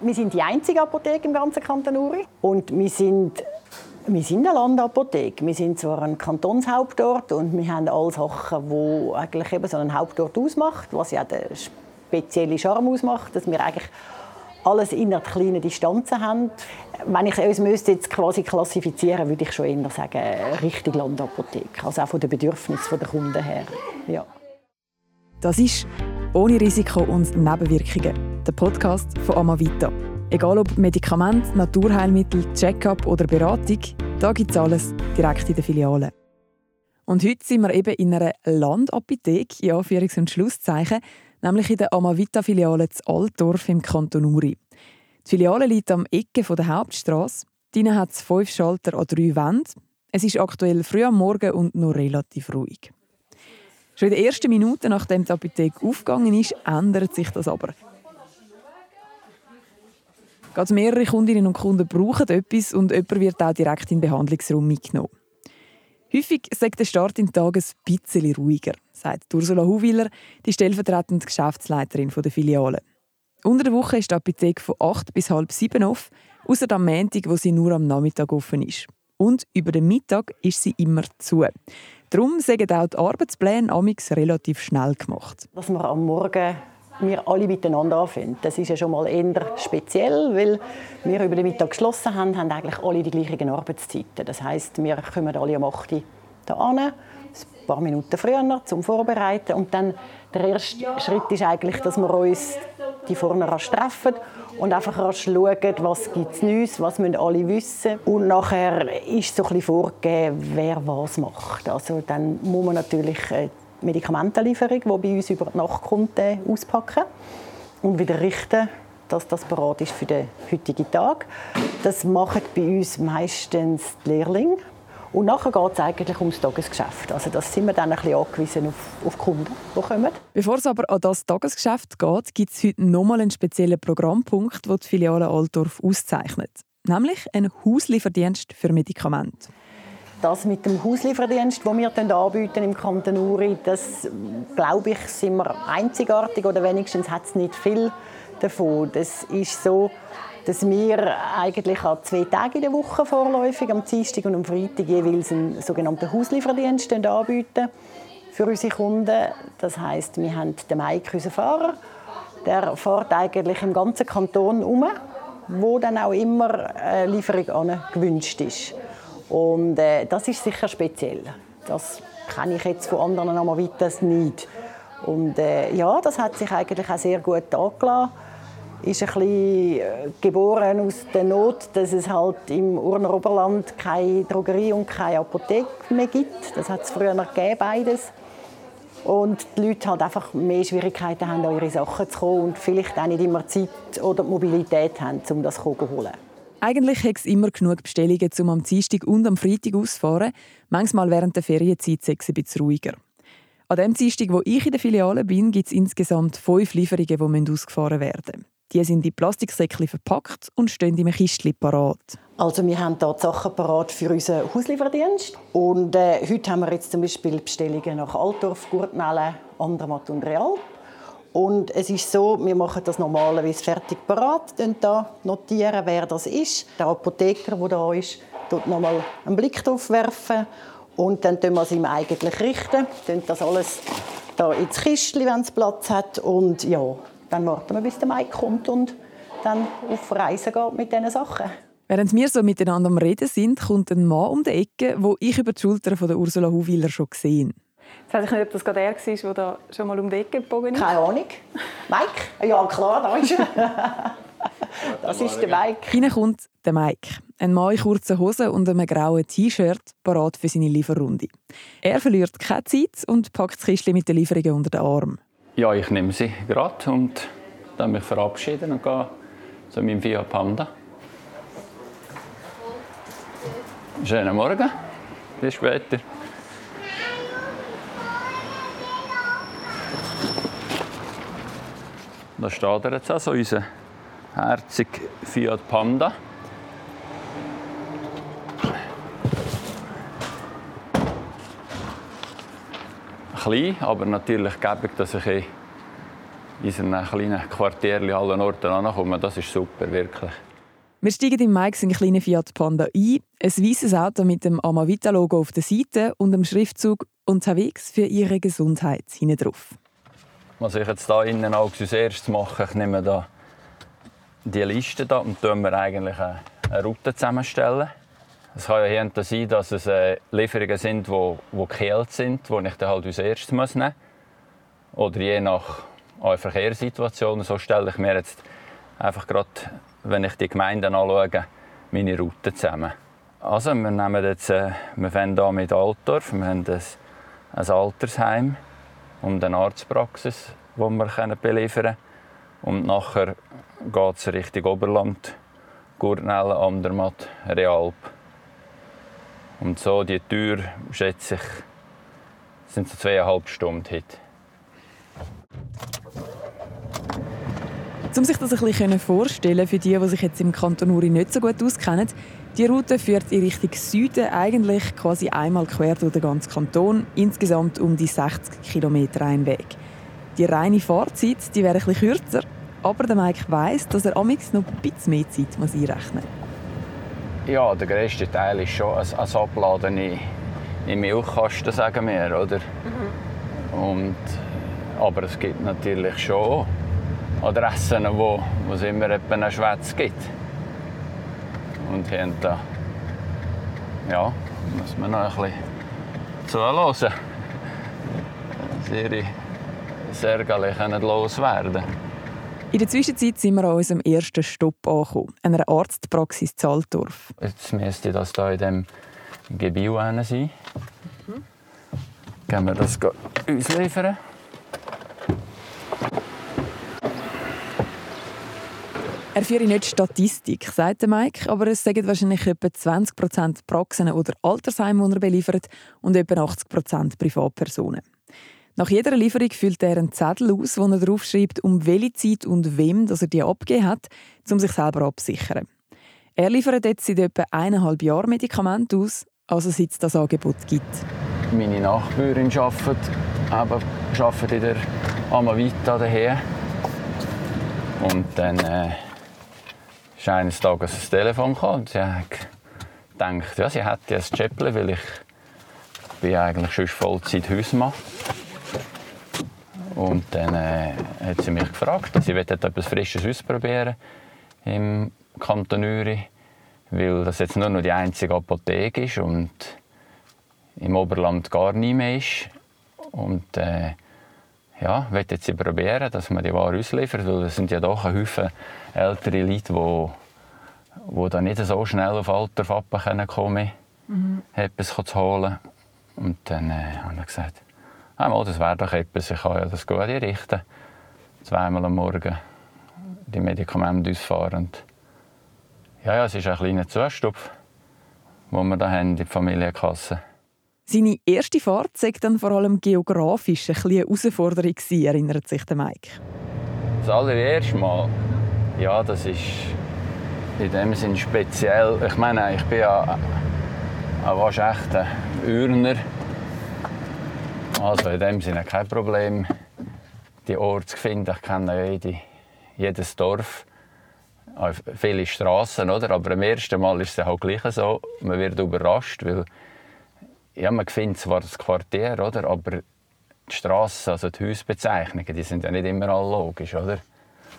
Wir sind die einzige Apotheke im ganzen Kanton Uri und wir sind wir sind eine Landapotheke. Wir sind zwar ein Kantonshauptort und wir haben alle Sachen, die eigentlich eben so einen Hauptort ausmacht, was ja der spezielle Charme ausmacht, dass wir eigentlich alles in einer kleinen Distanzen haben. Wenn ich uns müsste jetzt quasi klassifizieren, würde ich schon eher sagen richtig Landapotheke, also auch von den Bedürfnissen der Kunden her. Ja. Das ist ohne Risiko und Nebenwirkungen. Der Podcast von Amavita. Egal ob Medikament, Naturheilmittel, Check-up oder Beratung, da gibt es alles direkt in der Filiale. Und heute sind wir eben in einer Landapotheke, ja, Anführungs- und Schlusszeichen, nämlich in der Amavita-Filiale zu Altdorf im Kanton Uri. Die Filiale liegt am Ecke der Hauptstraße. Drinnen hat es fünf Schalter an drei Wänden. Es ist aktuell früh am Morgen und noch relativ ruhig. Schon in den ersten Minuten, nachdem die Apotheke aufgegangen ist, ändert sich das aber. Gerade mehrere Kundinnen und Kunden brauchen etwas und jemand wird auch direkt in den Behandlungsraum mitgenommen. Häufig sagt der Start in den Tag ein bisschen ruhiger, sagt Ursula Huwiller, die stellvertretende Geschäftsleiterin der Filiale. Unter der Woche ist die Apotheke von 8 bis halb 7 offen, außer am Montag, wo sie nur am Nachmittag offen ist. Und über den Mittag ist sie immer zu. Darum sind auch die Arbeitspläne amix relativ schnell gemacht. Dass wir am Morgen wir alle miteinander anfinden. Das ist ja schon mal eher speziell, weil wir über den Mittag geschlossen haben, haben eigentlich alle die gleichen Arbeitszeiten. Das heißt, wir kommen alle um 8 Uhr hier an, ein paar Minuten früher zum Vorbereiten und dann der erste Schritt ist eigentlich, dass wir uns die vorne treffen und einfach schauen, was gibt es Neues, was müssen alle wissen. Und nachher ist so ein bisschen vorgegeben, wer was macht. Also dann muss man natürlich äh, Medikamentenlieferung, die bei uns über die Nacht kommt, äh, auspacken und wieder richten, dass das bereit ist für den heutigen Tag. Das machen bei uns meistens die Lehrlinge. Und nachher geht es eigentlich ums Tagesgeschäft. Also das sind wir dann ein bisschen angewiesen auf, auf Kunden, die kommen. Bevor es aber an das Tagesgeschäft geht, gibt es heute nochmal einen speziellen Programmpunkt, den die Filiale Altdorf auszeichnet. Nämlich einen Hauslieferdienst für Medikamente. Das mit dem Hauslieferdienst, den wir anbieten im Kanton Uri, das glaube ich, sind wir einzigartig oder wenigstens hat es nicht viel davon. Das ist so, dass wir eigentlich an zwei Tagen in der Woche vorläufig, am Dienstag und am Freitag jeweils einen sogenannten Hauslieferdienst anbieten für unsere Kunden. Das heißt, wir haben den Mike, unseren Fahrer, der fährt eigentlich im ganzen Kanton um, wo dann auch immer eine Lieferung gewünscht ist. Und äh, das ist sicher speziell. Das kenne ich jetzt von anderen Amavitas nicht. Und äh, ja, das hat sich eigentlich auch sehr gut angelassen. Ist ein bisschen äh, geboren aus der Not, dass es halt im Urner Oberland keine Drogerie und keine Apotheke mehr gibt. Das hat es früher gegeben, beides. Und die Leute halt einfach mehr Schwierigkeiten haben, an ihre Sachen zu kommen und vielleicht auch nicht immer Zeit oder Mobilität haben, um das zu holen. Eigentlich hat es immer genug Bestellungen, um am Dienstag und am Freitag auszufahren. Manchmal während der Ferienzeit sei es ein bisschen ruhiger. An dem Dienstag, wo ich in der Filiale bin, gibt es insgesamt fünf Lieferungen, die ausgefahren werden müssen. Die sind in Plastiksäckchen verpackt und stehen im Kistchen parat. Also wir haben hier die Sachen parat für unseren Hauslieferdienst. Und äh, heute haben wir jetzt zum Beispiel Bestellungen nach Altdorf, Gurtnellen, Andermatt und Real. Und es ist so, wir machen das normalerweise fertig parat, da notieren, wer das ist. Der Apotheker, der da ist, tut nochmal einen Blick drauf werfen und dann tun wir es ihm eigentlich richten, das alles da ins Kistchen, wenn es Platz hat und ja, dann warten wir, bis der Mike kommt und dann auf Reisen geht mit diesen Sachen. Während wir so miteinander am Reden sind, kommt ein Mann um die Ecke, wo ich über die Schulter von der Ursula Huwiller schon gesehen habe. Jetzt weiß ich nicht, ob das gerade er war, der da schon mal um die Ecke gebogen ist. Keine Ahnung. Mike? Ja, klar, da ist er. Das ist der Mike. Hinein kommt der Mike. Ein Mann in kurzen Hosen und einem grauen T-Shirt, parat für seine Lieferrunde. Er verliert keine Zeit und packt das Kistchen mit den Lieferungen unter den Arm. Ja, ich nehme sie gerade und dann mich verabschieden und gehe zu meinem Fiat Panda. Schönen Morgen. Bis später. Da steht er jetzt also, unser herziger Fiat Panda. Klein, aber natürlich gäbig, dass ich in unseren kleinen Quartierchen allen Orten ankommen. Das ist super, wirklich. Wir steigen in Mike seinen kleinen Fiat Panda ein. Ein weißes Auto mit dem Amavita-Logo auf der Seite und dem Schriftzug «Unterwegs für Ihre Gesundheit» hinten drauf. Was ich jetzt hier innen als erstes mache, ich nehme da die Liste da und tun wir eigentlich eine Route zusammenstellen. Es kann ja hier sein, dass es äh, Lieferungen sind, die, die gekehlt sind, die ich dann halt als erstes nehmen muss. Oder je nach Verkehrssituation. So stelle ich mir jetzt einfach gerade, wenn ich die Gemeinden anschaue, meine Route zusammen. Also wir nehmen jetzt, äh, wir fangen hier mit Altdorf, wir haben ein, ein Altersheim und eine Arztpraxis, die wir beliefern können. Und nachher geht es Richtung Oberland, Gurnellen, Andermatt, Realp. Und so die Tür, schätze ich, sind so zweieinhalb Stunden heute. Um sich das ein bisschen vorstellen für die, die sich jetzt im Kanton Uri nicht so gut auskennen, die Route führt in Richtung Süden eigentlich quasi einmal quer durch den ganzen Kanton, insgesamt um die 60 Kilometer ein Weg. Die reine Fahrzeit die wäre etwas kürzer, aber der Mike weiss, dass er amix noch ein bisschen mehr Zeit muss einrechnen muss. Ja, der grösste Teil ist schon ein, ein Abladen in, in Milchkasten, sagen wir, oder? Mhm. Und, aber es gibt natürlich schon Adressen, wo, wo es immer einen Schwätz gibt. Und haben da, ja, muss man noch ein bisschen zuhören. Dass ihre Särgeli loswerden In der Zwischenzeit sind wir an unserem ersten Stopp angekommen, einer Arztpraxis Zaltdorf. Jetzt müsste das hier in diesem Gebiet sein. Mhm. Gehen wir das uns liefern. Er führe nicht Statistik, sagt Mike, aber es sagen wahrscheinlich etwa 20% Praxen oder Altersheime, die er beliefert, und etwa 80% Privatpersonen. Nach jeder Lieferung füllt er einen Zettel aus, wo er draufschreibt, um welche Zeit und wem dass er die abgegeben hat, um sich selber abzusichern. Er liefert jetzt seit etwa eineinhalb Jahren Medikamente aus, also seit es das Angebot gibt. Meine Nachbarin arbeitet, arbeitet in der Amavita daher. Und dann äh, ist eines Tages ein Telefon gekommen und sie hat gedacht, ja, sie hätte ein Chäppchen, weil ich bin eigentlich schon Vollzeit Hausmann. Und dann äh, hat sie mich gefragt, sie etwas Frisches ausprobieren im Kanton Uri, weil das jetzt nur noch die einzige Apotheke ist und im Oberland gar nie mehr ist. Und äh, ja, möchte jetzt probieren, dass man die Ware ausliefert, weil es sind ja doch ein Haufen ältere Leute, die, die dann nicht so schnell auf Alter kommen können, mhm. etwas zu holen. Und dann äh, habe ich gesagt, ah, das wäre doch etwas, ich kann ja das gut einrichten. Zweimal am Morgen die Medikamente ausfahren. Ja, ja, es ist ein kleiner Zustupf, den wir da haben in der Familienkasse. Seine erste Fahrt war dann vor allem geografisch eine Herausforderung, erinnert sich der Mike. Das allererste Mal, ja, das ist in dem Sinn speziell. Ich meine, ich bin ja ein echter Urner. Also in dem Sinne kein Problem, die Orte zu finden. Ich kenne jede, jedes Dorf, viele Straßen, oder? Aber am ersten Mal ist es halt gleich so. Man wird überrascht, weil ja, man findet zwar das Quartier, oder? aber die Straßen, also die Hausbezeichnungen, die sind ja nicht immer alle logisch. Oder?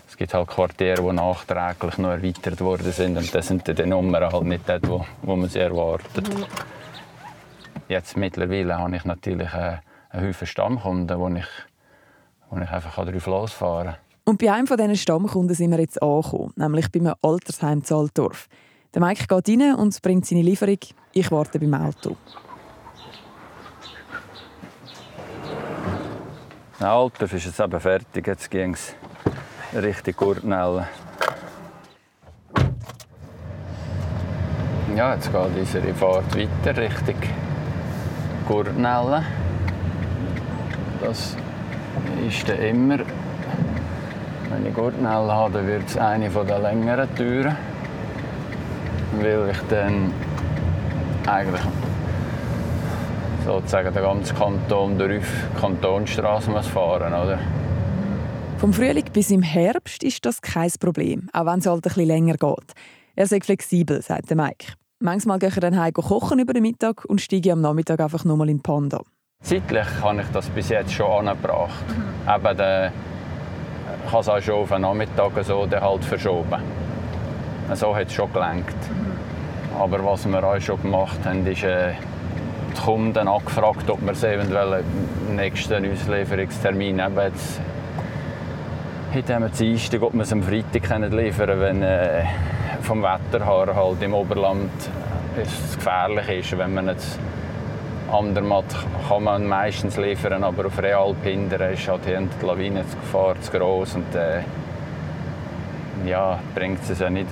Es gibt halt Quartiere, die nachträglich noch erweitert worden sind und das sind die Nummern halt nicht dort, wo, wo man sie erwartet. Mhm. Jetzt mittlerweile habe ich natürlich einen, einen Haufen Stammkunden, wo ich, wo ich einfach darauf losfahren kann. Und bei einem von diesen Stammkunden sind wir jetzt angekommen, nämlich beim Altersheim Zaltdorf. Der Mike geht rein und bringt seine Lieferung. Ich warte beim Auto. Alter ist jetzt eben fertig, jetzt ging es Richtung Gurtnellen. Ja, jetzt geht unsere Fahrt weiter Richtung Gurtnellen. Das ist dann immer, wenn ich Gurtnellen habe, wird es eine der längeren Türen, weil ich dann eigentlich sozusagen den ganzen Kanton durch Kantonstraße muss fahren oder? Vom Frühling bis im Herbst ist das kein Problem, auch wenn es halt ein bisschen länger geht. Er sei flexibel, sagt Mike. Manchmal gehe ich dann heim kochen über den Mittag und steige am Nachmittag einfach nochmal in Panda. Zeitlich habe ich das bis jetzt schon angebracht. Mhm. Eben, der, ich habe es auch schon auf den Nachmittag so halt verschoben. So hat es schon gelenkt. Mhm. Aber was wir auch schon gemacht haben, ist äh, die Kunden angefragt, ob wir sie eventuell im nächsten Auslieferungstermin eben jetzt heute haben wir Dienstag, ob wir es am Freitag liefern können, wenn äh, vom Wetter her halt im Oberland es gefährlich ist. Wenn man jetzt Andermatt kann man meistens liefern, aber auf Realp hinten ist halt die Lawinengefahr zu groß und äh, ja, bringt es ja nicht,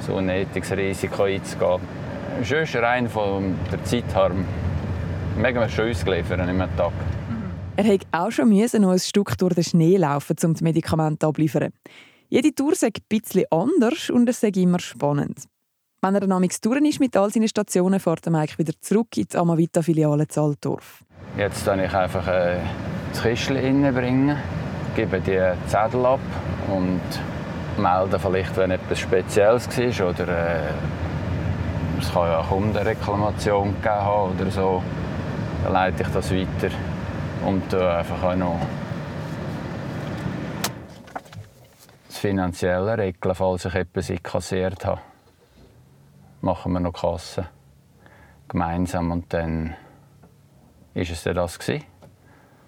so ein nötiges Risiko einzugehen. Schön ist rein von der Zeit her mega schön ausgeliefert im Tag. Er hat auch schon müssen noch ein Stück durch den Schnee laufen, um das Medikament abzuliefern. Jede Tour sei ein bisschen anders und es sei immer spannend. Wenn er dann amix durch ist mit all seinen Stationen, fährt er Mike wieder zurück in die Amavita-Filiale Zaltdorf. Jetzt kann ich einfach äh, das Kistchen reinbringen, gebe die Zettel ab und melde vielleicht, wenn etwas Spezielles war oder äh, es kann ja auch Kundenreklamation gegeben haben oder so. Dann leite ich das weiter und äh, einfach auch noch das Finanzielle regeln, falls ich etwas kassiert habe. Machen wir noch Kasse gemeinsam und dann ist es dann das gewesen.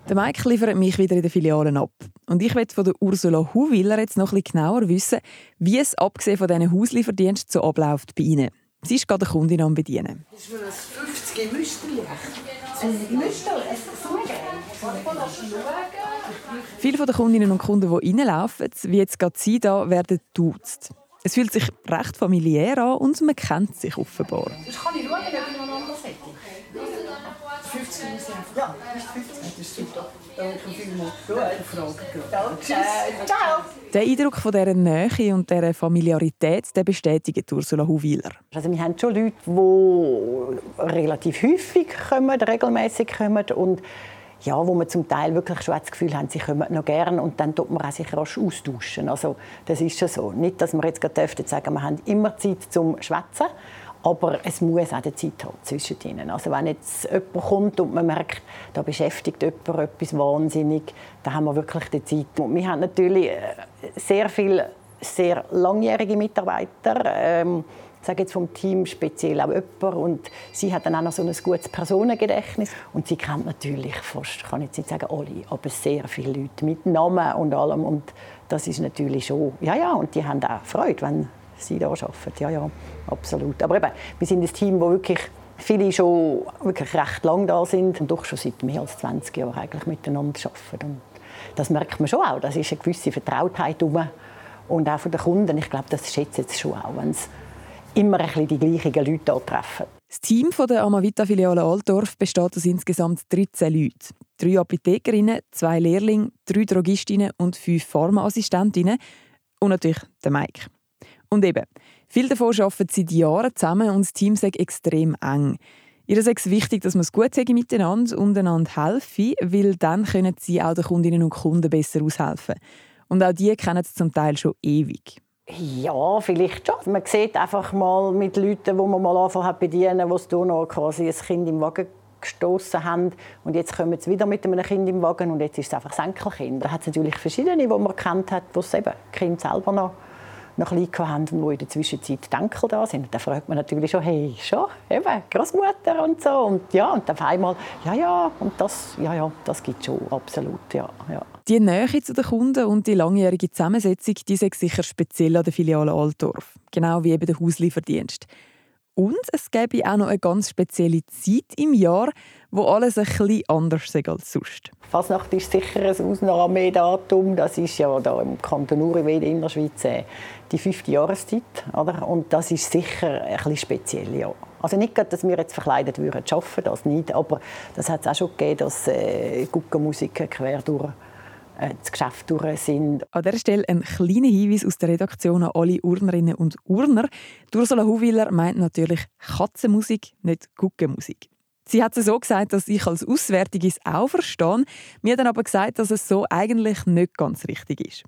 Der Mike liefert mich wieder in den Filialen ab. Und ich möchte von der Ursula Huwiller jetzt noch bisschen genauer wissen, wie es abgesehen von diesen Hauslieferdiensten so abläuft bei Ihnen. Sie ist gerade eine Kundin am Bedienen. Das ist mir ein 50 Müsterli. Ein Müsterli, so Viele der Kundinnen und Kunden, die reinlaufen, wie jetzt gerade Sie da, werden duzt. Es fühlt sich recht familiär an und man kennt sich offenbar. Ich kann ich schauen, ob ich noch ein anderes hätte. 50 Ja, 50. Das ist super. Danke vielmals. Danke. Ciao. Der Eindruck von dieser Nähe und dieser Familiarität der bestätigt Ursula Huwiler. Also wir haben schon Leute, die relativ häufig kommen, regelmäßig kommen und ja, wo man zum Teil wirklich schon das Gefühl haben, sie kommen noch gerne und dann tut man auch sich rasch austauschen. Also das ist schon so. Nicht, dass wir jetzt gerade sagen, wir haben immer Zeit zum Schwätzen, aber es muss auch die Zeit haben zwischen ihnen. Also wenn jetzt jemand kommt und man merkt, da beschäftigt jemand etwas wahnsinnig, dann haben wir wirklich die Zeit. Und wir haben natürlich äh, sehr viele sehr langjährige Mitarbeiter. Ähm, sage jetzt vom Team speziell auch jemand. Und sie hat dann auch noch so ein gutes Personengedächtnis. Und sie kennt natürlich fast, ich kann jetzt nicht sagen alle, aber sehr viele Leute mit Namen und allem. Und das ist natürlich schon, ja, ja, und die haben auch Freude, wenn sie da arbeiten. Ja, ja, absolut. Aber eben, wir sind ein Team, das wirklich viele schon wirklich recht lang da sind und doch schon seit mehr als 20 Jahren eigentlich miteinander arbeiten. Und das merkt man schon auch. Das ist eine gewisse Vertrautheit herum. Und auch von den Kunden. Ich glaube, das schätzen sie schon auch, wenn sie immer ein die gleichen Leute hier treffen. Das Team der Amavita-Filiale Altdorf besteht aus insgesamt 13 Leuten. Drei Apothekerinnen, zwei Lehrlinge, drei Drogistinnen und fünf Pharmaassistentinnen. Und natürlich der Mike. Und eben, viele davon arbeiten seit Jahren zusammen und das Team ist extrem eng. Ihr ist es wichtig, dass man es gut sagen miteinander und einander helfen, weil dann können sie auch den Kundinnen und Kunden besser aushelfen. Und auch die kennen es zum Teil schon ewig. Ja, vielleicht schon. Man sieht einfach mal mit Leuten, die man mal anfangen bedienen, die noch quasi ein Kind im Wagen gestoßen haben und jetzt kommen sie wieder mit einem Kind im Wagen und jetzt ist es einfach das Enkelkind. Da hat es natürlich verschiedene, die man kennt hat, wo es eben Kind selber noch noch klein haben und wo in der Zwischenzeit Denkel da sind. Und dann fragt man natürlich schon, hey, schon, eben, Großmutter und so. Und ja, und auf einmal, ja, ja, und das, ja, ja, das gibt schon, absolut, ja, ja. Die Nähe zu den Kunden und die langjährige Zusammensetzung, die ist sicher speziell an der Filiale Altdorf. Genau wie eben der Hauslieferdienst. Und es gäbe auch noch eine ganz spezielle Zeit im Jahr, wo alles ein bisschen anders ist als sonst. Fasnacht ist sicher ein Ausnahmedatum. Das ist ja da im Kanton Uri in der Schweiz äh, die fünfte Jahreszeit. Oder? Und das ist sicher ein bisschen speziell. Ja. Also nicht, dass wir jetzt verkleidet würden, schaffen das nicht. Aber das hat es auch schon gegeben, dass äh, Guckenmusiker quer durch das Geschäft durch sind. An dieser Stelle ein kleiner Hinweis aus der Redaktion an alle Urnerinnen und Urner. Ursula Huwiller meint natürlich Katzenmusik, nicht Guckenmusik. Sie hat es so gesagt, dass ich als Auswärtige es auch verstehe. Mir dann aber gesagt, dass es so eigentlich nicht ganz richtig ist.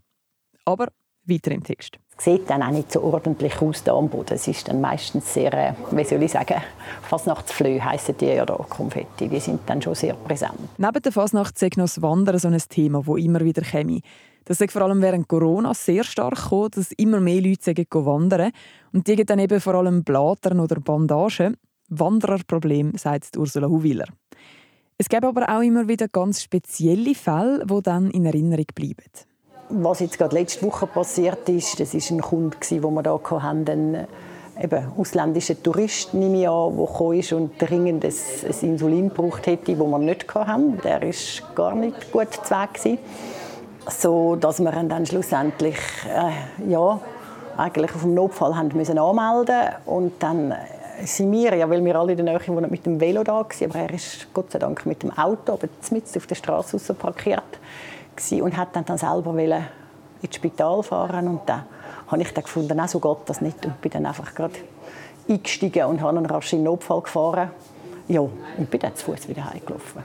Aber weiter im Text. Es sieht dann auch nicht so ordentlich aus da am Boden. Es ist dann meistens sehr, äh, wie soll ich sagen, Fasnachtsflöhe heissen die oder Konfetti. Die sind dann schon sehr präsent. Neben der Fasnacht sei noch das Wandern so ein Thema, das immer wieder käme. Das ist vor allem während Corona sehr stark gekommen, dass immer mehr Leute sagen, wandern. Und die dann eben vor allem Blättern oder Bandagen. Wandererproblem, sagt Ursula Huwiller. Es gibt aber auch immer wieder ganz spezielle Fälle, die dann in Erinnerung bleiben. Was jetzt gerade letzte Woche passiert ist, das ist ein Kunde, den wir hier hatten, ein eben, ausländischer Tourist, nehme ich an, der gekommen ist und dringend ein, ein Insulin gebraucht hätte, das wir nicht hatten. Der war gar nicht gut zu Weg. So dass wir ihn dann schlussendlich äh, ja, eigentlich auf dem Notfall haben müssen anmelden und dann sind wir, ja, weil wir alle in der Nähe wohnen, mit dem Velo da waren, aber er ist Gott sei Dank mit dem Auto aber mitten auf der Straße parkiert und hat dann, dann selber ins Spital fahren und dann habe ich dann gefunden, auch so geht das nicht und bin dann einfach gerade eingestiegen und habe einen raschen Notfall gefahren. Ja, und bin dann zu Fuß wieder heimgelaufen.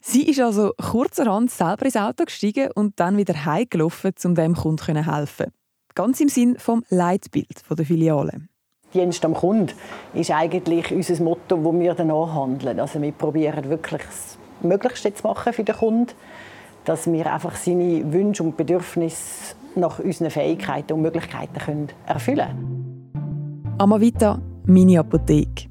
Sie ist also kurzerhand selber ins Auto gestiegen und dann wieder heimgelaufen, um dem Kunden zu helfen. Ganz im Sinn vom Leitbild der Filiale. Dienst am Kunden ist eigentlich unser Motto, das wir danach handeln. Also wir probieren wirklich das Möglichste zu machen für den Kunden, dass wir einfach seine Wünsche und Bedürfnisse nach unseren Fähigkeiten und Möglichkeiten können erfüllen können. Amavita, meine Apotheke.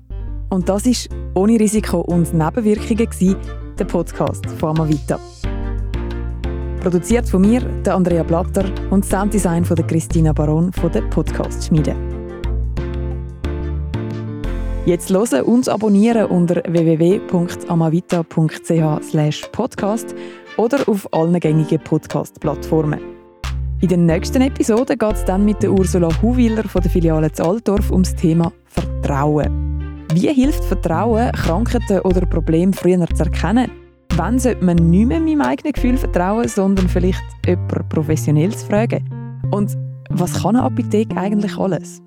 Und das ist ohne Risiko und Nebenwirkungen der Podcast von Amavita. Produziert von mir, der Andrea Blatter und Sounddesign von der Christina Baron von der Podcast Schmiede. Jetzt hören und abonnieren unter www.amavita.ch/podcast oder auf allen gängigen Podcast-Plattformen. In der nächsten Episode geht es dann mit der Ursula Huwiller von der Filiale Altdorf ums Thema Vertrauen. Wie hilft Vertrauen, Krankheiten oder Probleme früher zu erkennen? Wann sollte man nicht mehr meinem eigenen Gefühl vertrauen, sondern vielleicht jemanden professionell fragen? Und was kann eine Apotheke eigentlich alles?